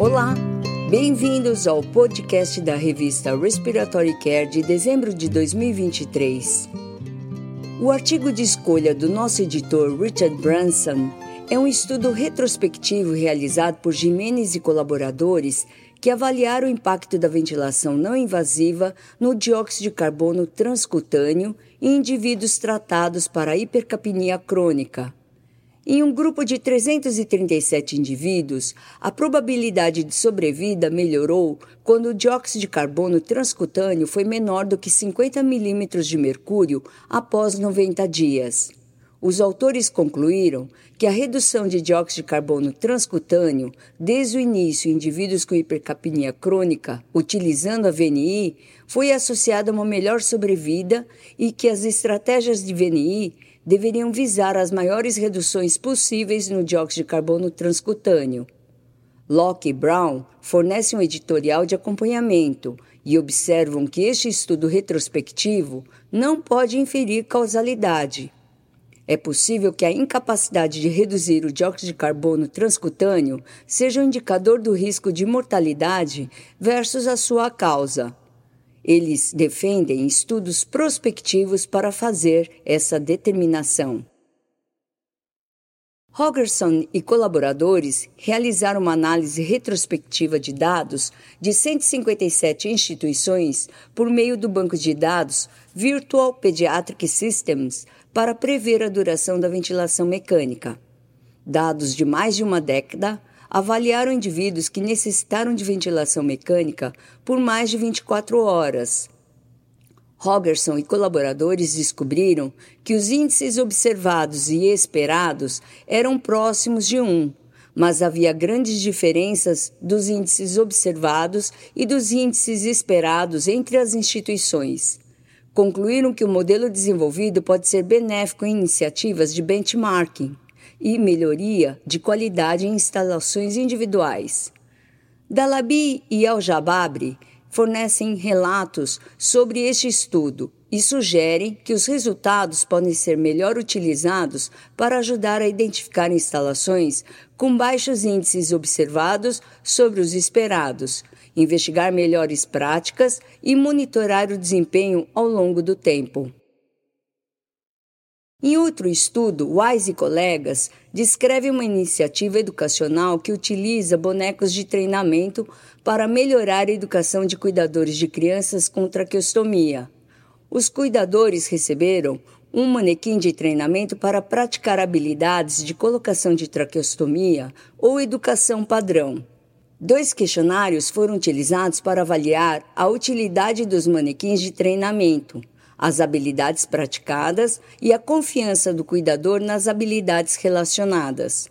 Olá, bem-vindos ao podcast da revista Respiratory Care de dezembro de 2023. O artigo de escolha do nosso editor Richard Branson é um estudo retrospectivo realizado por Jimenez e colaboradores que avaliaram o impacto da ventilação não invasiva no dióxido de carbono transcutâneo em indivíduos tratados para hipercapnia crônica. Em um grupo de 337 indivíduos, a probabilidade de sobrevida melhorou quando o dióxido de carbono transcutâneo foi menor do que 50 milímetros de mercúrio após 90 dias. Os autores concluíram que a redução de dióxido de carbono transcutâneo desde o início em indivíduos com hipercapnia crônica, utilizando a VNI, foi associada a uma melhor sobrevida e que as estratégias de VNI deveriam visar as maiores reduções possíveis no dióxido de carbono transcutâneo. Locke e Brown fornecem um editorial de acompanhamento e observam que este estudo retrospectivo não pode inferir causalidade. É possível que a incapacidade de reduzir o dióxido de carbono transcutâneo seja um indicador do risco de mortalidade versus a sua causa. Eles defendem estudos prospectivos para fazer essa determinação. Rogerson e colaboradores realizaram uma análise retrospectiva de dados de 157 instituições por meio do banco de dados Virtual Pediatric Systems para prever a duração da ventilação mecânica. Dados de mais de uma década avaliaram indivíduos que necessitaram de ventilação mecânica por mais de 24 horas. Rogerson e colaboradores descobriram que os índices observados e esperados eram próximos de 1, mas havia grandes diferenças dos índices observados e dos índices esperados entre as instituições concluíram que o modelo desenvolvido pode ser benéfico em iniciativas de benchmarking e melhoria de qualidade em instalações individuais. Dalabi e Al-Jababri fornecem relatos sobre este estudo e sugerem que os resultados podem ser melhor utilizados para ajudar a identificar instalações com baixos índices observados sobre os esperados, investigar melhores práticas e monitorar o desempenho ao longo do tempo. Em outro estudo, Wise e colegas descreve uma iniciativa educacional que utiliza bonecos de treinamento para melhorar a educação de cuidadores de crianças com traqueostomia. Os cuidadores receberam um manequim de treinamento para praticar habilidades de colocação de traqueostomia ou educação padrão. Dois questionários foram utilizados para avaliar a utilidade dos manequins de treinamento, as habilidades praticadas e a confiança do cuidador nas habilidades relacionadas.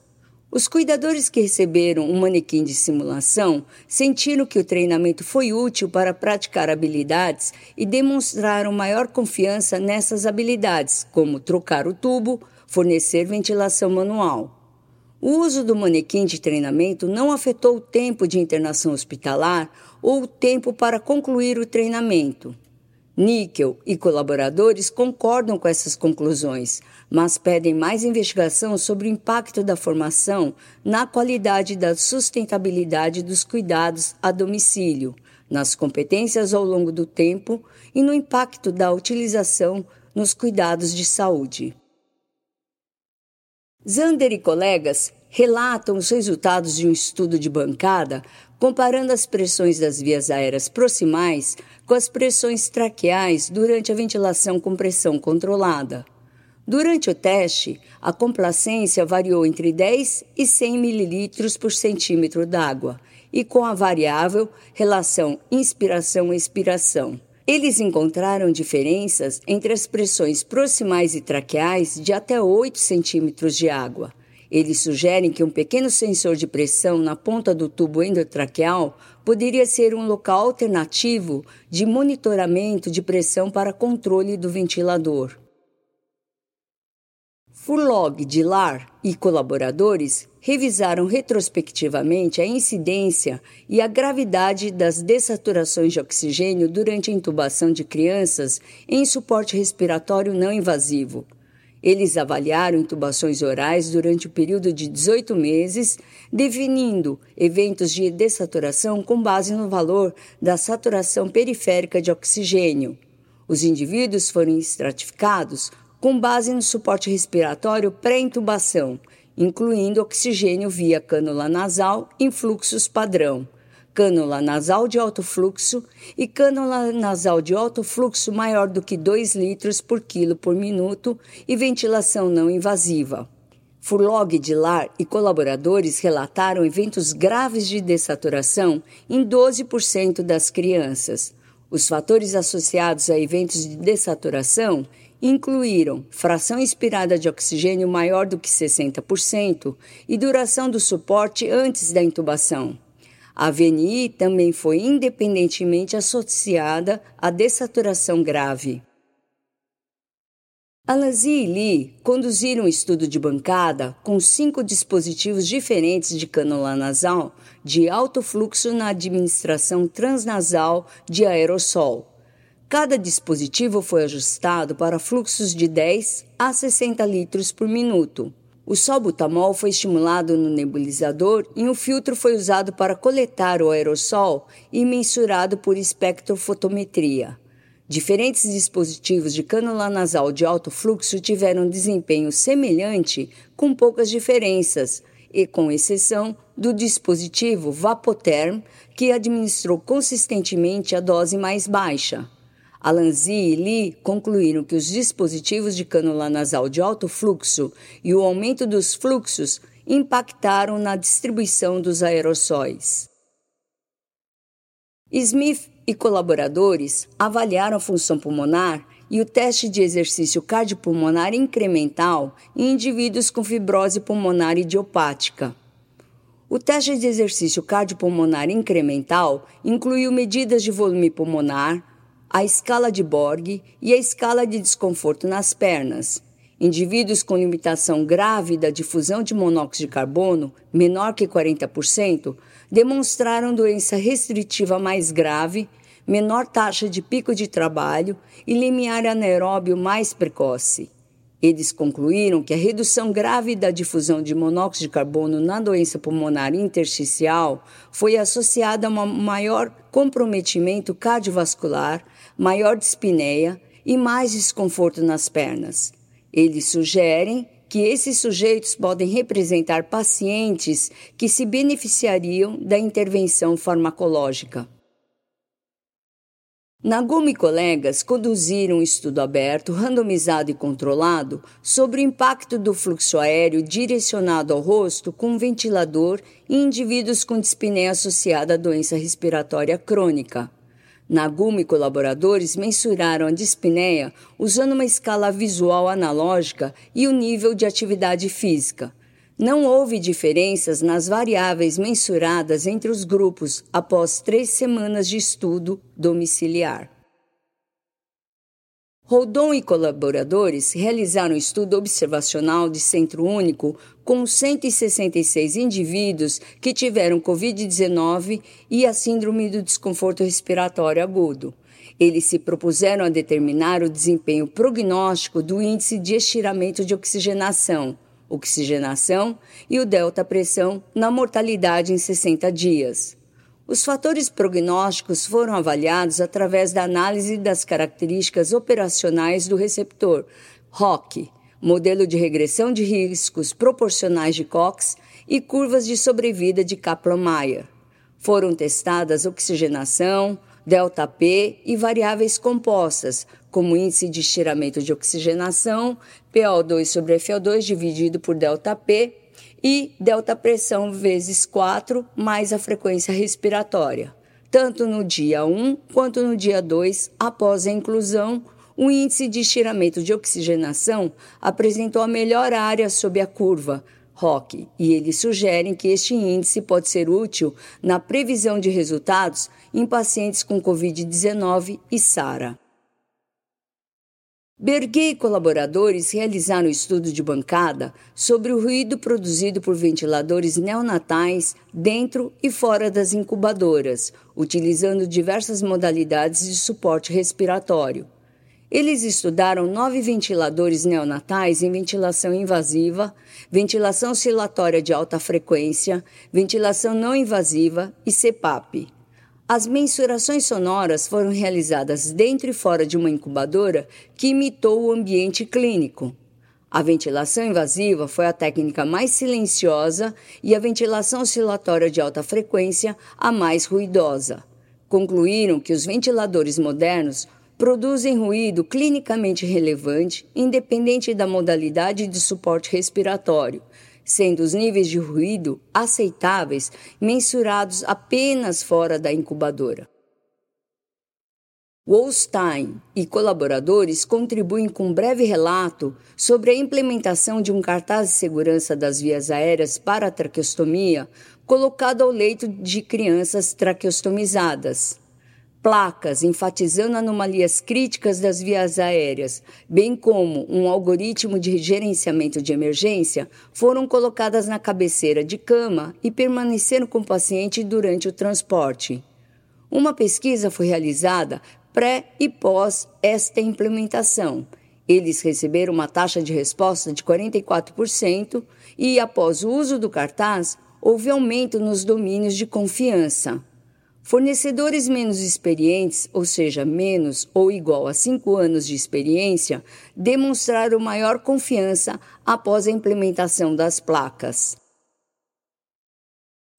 Os cuidadores que receberam um manequim de simulação sentiram que o treinamento foi útil para praticar habilidades e demonstraram maior confiança nessas habilidades, como trocar o tubo, fornecer ventilação manual. O uso do manequim de treinamento não afetou o tempo de internação hospitalar ou o tempo para concluir o treinamento. Níquel e colaboradores concordam com essas conclusões, mas pedem mais investigação sobre o impacto da formação na qualidade da sustentabilidade dos cuidados a domicílio, nas competências ao longo do tempo e no impacto da utilização nos cuidados de saúde. Zander e colegas relatam os resultados de um estudo de bancada comparando as pressões das vias aéreas proximais com as pressões traqueais durante a ventilação com pressão controlada. Durante o teste, a complacência variou entre 10 e 100 ml por centímetro d'água e com a variável relação inspiração-expiração. Eles encontraram diferenças entre as pressões proximais e traqueais de até 8 centímetros de água. Eles sugerem que um pequeno sensor de pressão na ponta do tubo endotraqueal poderia ser um local alternativo de monitoramento de pressão para controle do ventilador. Furlog, Dilar e colaboradores revisaram retrospectivamente a incidência e a gravidade das dessaturações de oxigênio durante a intubação de crianças em suporte respiratório não invasivo. Eles avaliaram intubações orais durante o período de 18 meses, definindo eventos de dessaturação com base no valor da saturação periférica de oxigênio. Os indivíduos foram estratificados com base no suporte respiratório pré-intubação, incluindo oxigênio via cânula nasal em fluxos padrão cânula nasal de alto fluxo e cânula nasal de alto fluxo maior do que 2 litros por quilo por minuto e ventilação não invasiva. Furlog de Lar e colaboradores relataram eventos graves de dessaturação em 12% das crianças. Os fatores associados a eventos de dessaturação incluíram fração inspirada de oxigênio maior do que 60% e duração do suporte antes da intubação. A VNI também foi independentemente associada à dessaturação grave. Alanzi e Lee conduziram um estudo de bancada com cinco dispositivos diferentes de cânula nasal de alto fluxo na administração transnasal de aerossol. Cada dispositivo foi ajustado para fluxos de 10 a 60 litros por minuto. O salbutamol foi estimulado no nebulizador e um filtro foi usado para coletar o aerossol e mensurado por espectrofotometria. Diferentes dispositivos de cânula nasal de alto fluxo tiveram desempenho semelhante, com poucas diferenças, e com exceção do dispositivo Vapotherm, que administrou consistentemente a dose mais baixa. Alanzi e Lee concluíram que os dispositivos de cânula nasal de alto fluxo e o aumento dos fluxos impactaram na distribuição dos aerossóis. Smith e colaboradores avaliaram a função pulmonar e o teste de exercício cardiopulmonar incremental em indivíduos com fibrose pulmonar idiopática. O teste de exercício cardiopulmonar incremental incluiu medidas de volume pulmonar, a escala de Borg e a escala de desconforto nas pernas. Indivíduos com limitação grave da difusão de monóxido de carbono, menor que 40%, demonstraram doença restritiva mais grave, menor taxa de pico de trabalho e limiar anaeróbio mais precoce. Eles concluíram que a redução grave da difusão de monóxido de carbono na doença pulmonar intersticial foi associada a um maior comprometimento cardiovascular, maior dispneia e mais desconforto nas pernas. Eles sugerem que esses sujeitos podem representar pacientes que se beneficiariam da intervenção farmacológica. Nagumi e colegas conduziram um estudo aberto, randomizado e controlado sobre o impacto do fluxo aéreo direcionado ao rosto com um ventilador em indivíduos com dispneia associada à doença respiratória crônica. Nagumi e colaboradores mensuraram a dispneia usando uma escala visual analógica e o nível de atividade física. Não houve diferenças nas variáveis mensuradas entre os grupos após três semanas de estudo domiciliar. Rodon e colaboradores realizaram um estudo observacional de centro único com 166 indivíduos que tiveram Covid-19 e a síndrome do desconforto respiratório agudo. Eles se propuseram a determinar o desempenho prognóstico do índice de estiramento de oxigenação oxigenação e o delta-pressão na mortalidade em 60 dias. Os fatores prognósticos foram avaliados através da análise das características operacionais do receptor, ROC, modelo de regressão de riscos proporcionais de Cox e curvas de sobrevida de Kaplan-Meier. Foram testadas oxigenação, delta P e variáveis compostas, como índice de estiramento de oxigenação, PO2 sobre FO2 dividido por delta P e delta pressão vezes 4 mais a frequência respiratória. Tanto no dia 1 quanto no dia 2, após a inclusão, o índice de estiramento de oxigenação apresentou a melhor área sob a curva, ROC, e eles sugerem que este índice pode ser útil na previsão de resultados em pacientes com Covid-19 e SARA. Berguet e colaboradores realizaram estudo de bancada sobre o ruído produzido por ventiladores neonatais dentro e fora das incubadoras, utilizando diversas modalidades de suporte respiratório. Eles estudaram nove ventiladores neonatais em ventilação invasiva, ventilação oscilatória de alta frequência, ventilação não invasiva e CPAP. As mensurações sonoras foram realizadas dentro e fora de uma incubadora que imitou o ambiente clínico. A ventilação invasiva foi a técnica mais silenciosa e a ventilação oscilatória de alta frequência a mais ruidosa. Concluíram que os ventiladores modernos produzem ruído clinicamente relevante, independente da modalidade de suporte respiratório, sendo os níveis de ruído aceitáveis mensurados apenas fora da incubadora. Wolstein e colaboradores contribuem com um breve relato sobre a implementação de um cartaz de segurança das vias aéreas para a traqueostomia colocado ao leito de crianças traqueostomizadas placas enfatizando anomalias críticas das vias aéreas, bem como um algoritmo de gerenciamento de emergência, foram colocadas na cabeceira de cama e permaneceram com o paciente durante o transporte. Uma pesquisa foi realizada pré e pós esta implementação. Eles receberam uma taxa de resposta de 44% e, após o uso do cartaz, houve aumento nos domínios de confiança. Fornecedores menos experientes, ou seja, menos ou igual a 5 anos de experiência, demonstraram maior confiança após a implementação das placas.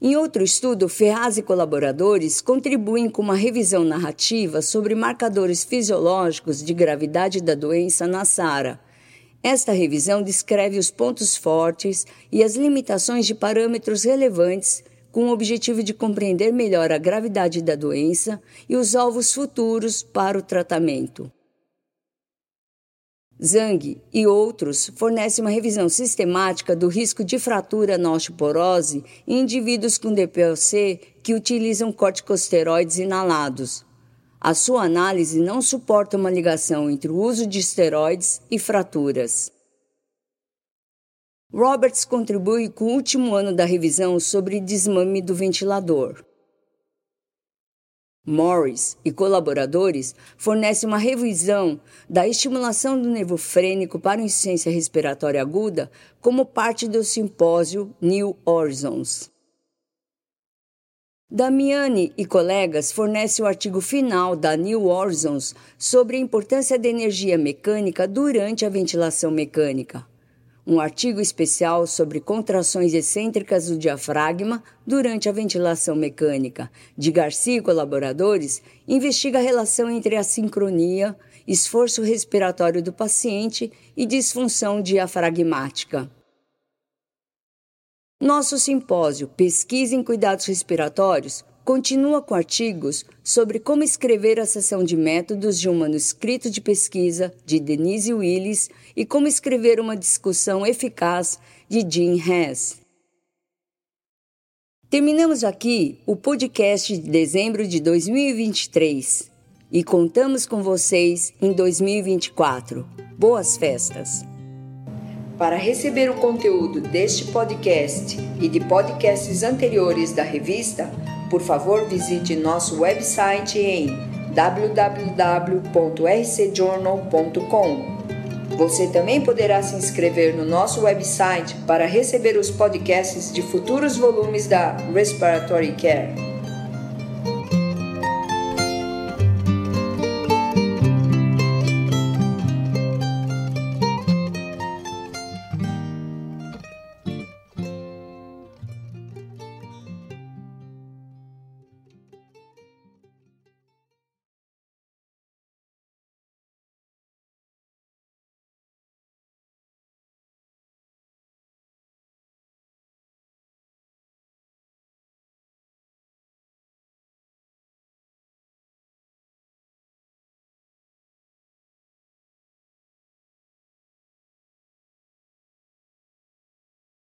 Em outro estudo, Ferraz e colaboradores contribuem com uma revisão narrativa sobre marcadores fisiológicos de gravidade da doença na SARA. Esta revisão descreve os pontos fortes e as limitações de parâmetros relevantes com o objetivo de compreender melhor a gravidade da doença e os alvos futuros para o tratamento. Zhang e outros fornecem uma revisão sistemática do risco de fratura na osteoporose em indivíduos com DPLC que utilizam corticosteroides inalados. A sua análise não suporta uma ligação entre o uso de esteroides e fraturas. Roberts contribui com o último ano da revisão sobre desmame do ventilador. Morris e colaboradores fornecem uma revisão da estimulação do nervo frênico para insuficiência respiratória aguda como parte do simpósio New Horizons. Damiani e colegas fornecem o artigo final da New Horizons sobre a importância da energia mecânica durante a ventilação mecânica um artigo especial sobre contrações excêntricas do diafragma durante a ventilação mecânica, de Garcia e colaboradores, investiga a relação entre a sincronia, esforço respiratório do paciente e disfunção diafragmática. Nosso simpósio Pesquisa em Cuidados Respiratórios continua com artigos sobre como escrever a seção de métodos de um manuscrito de pesquisa de Denise Willis e como escrever uma discussão eficaz de Jim Hess. Terminamos aqui o podcast de dezembro de 2023 e contamos com vocês em 2024. Boas festas! Para receber o conteúdo deste podcast e de podcasts anteriores da revista, por favor, visite nosso website em www.rcjournal.com. Você também poderá se inscrever no nosso website para receber os podcasts de futuros volumes da Respiratory Care.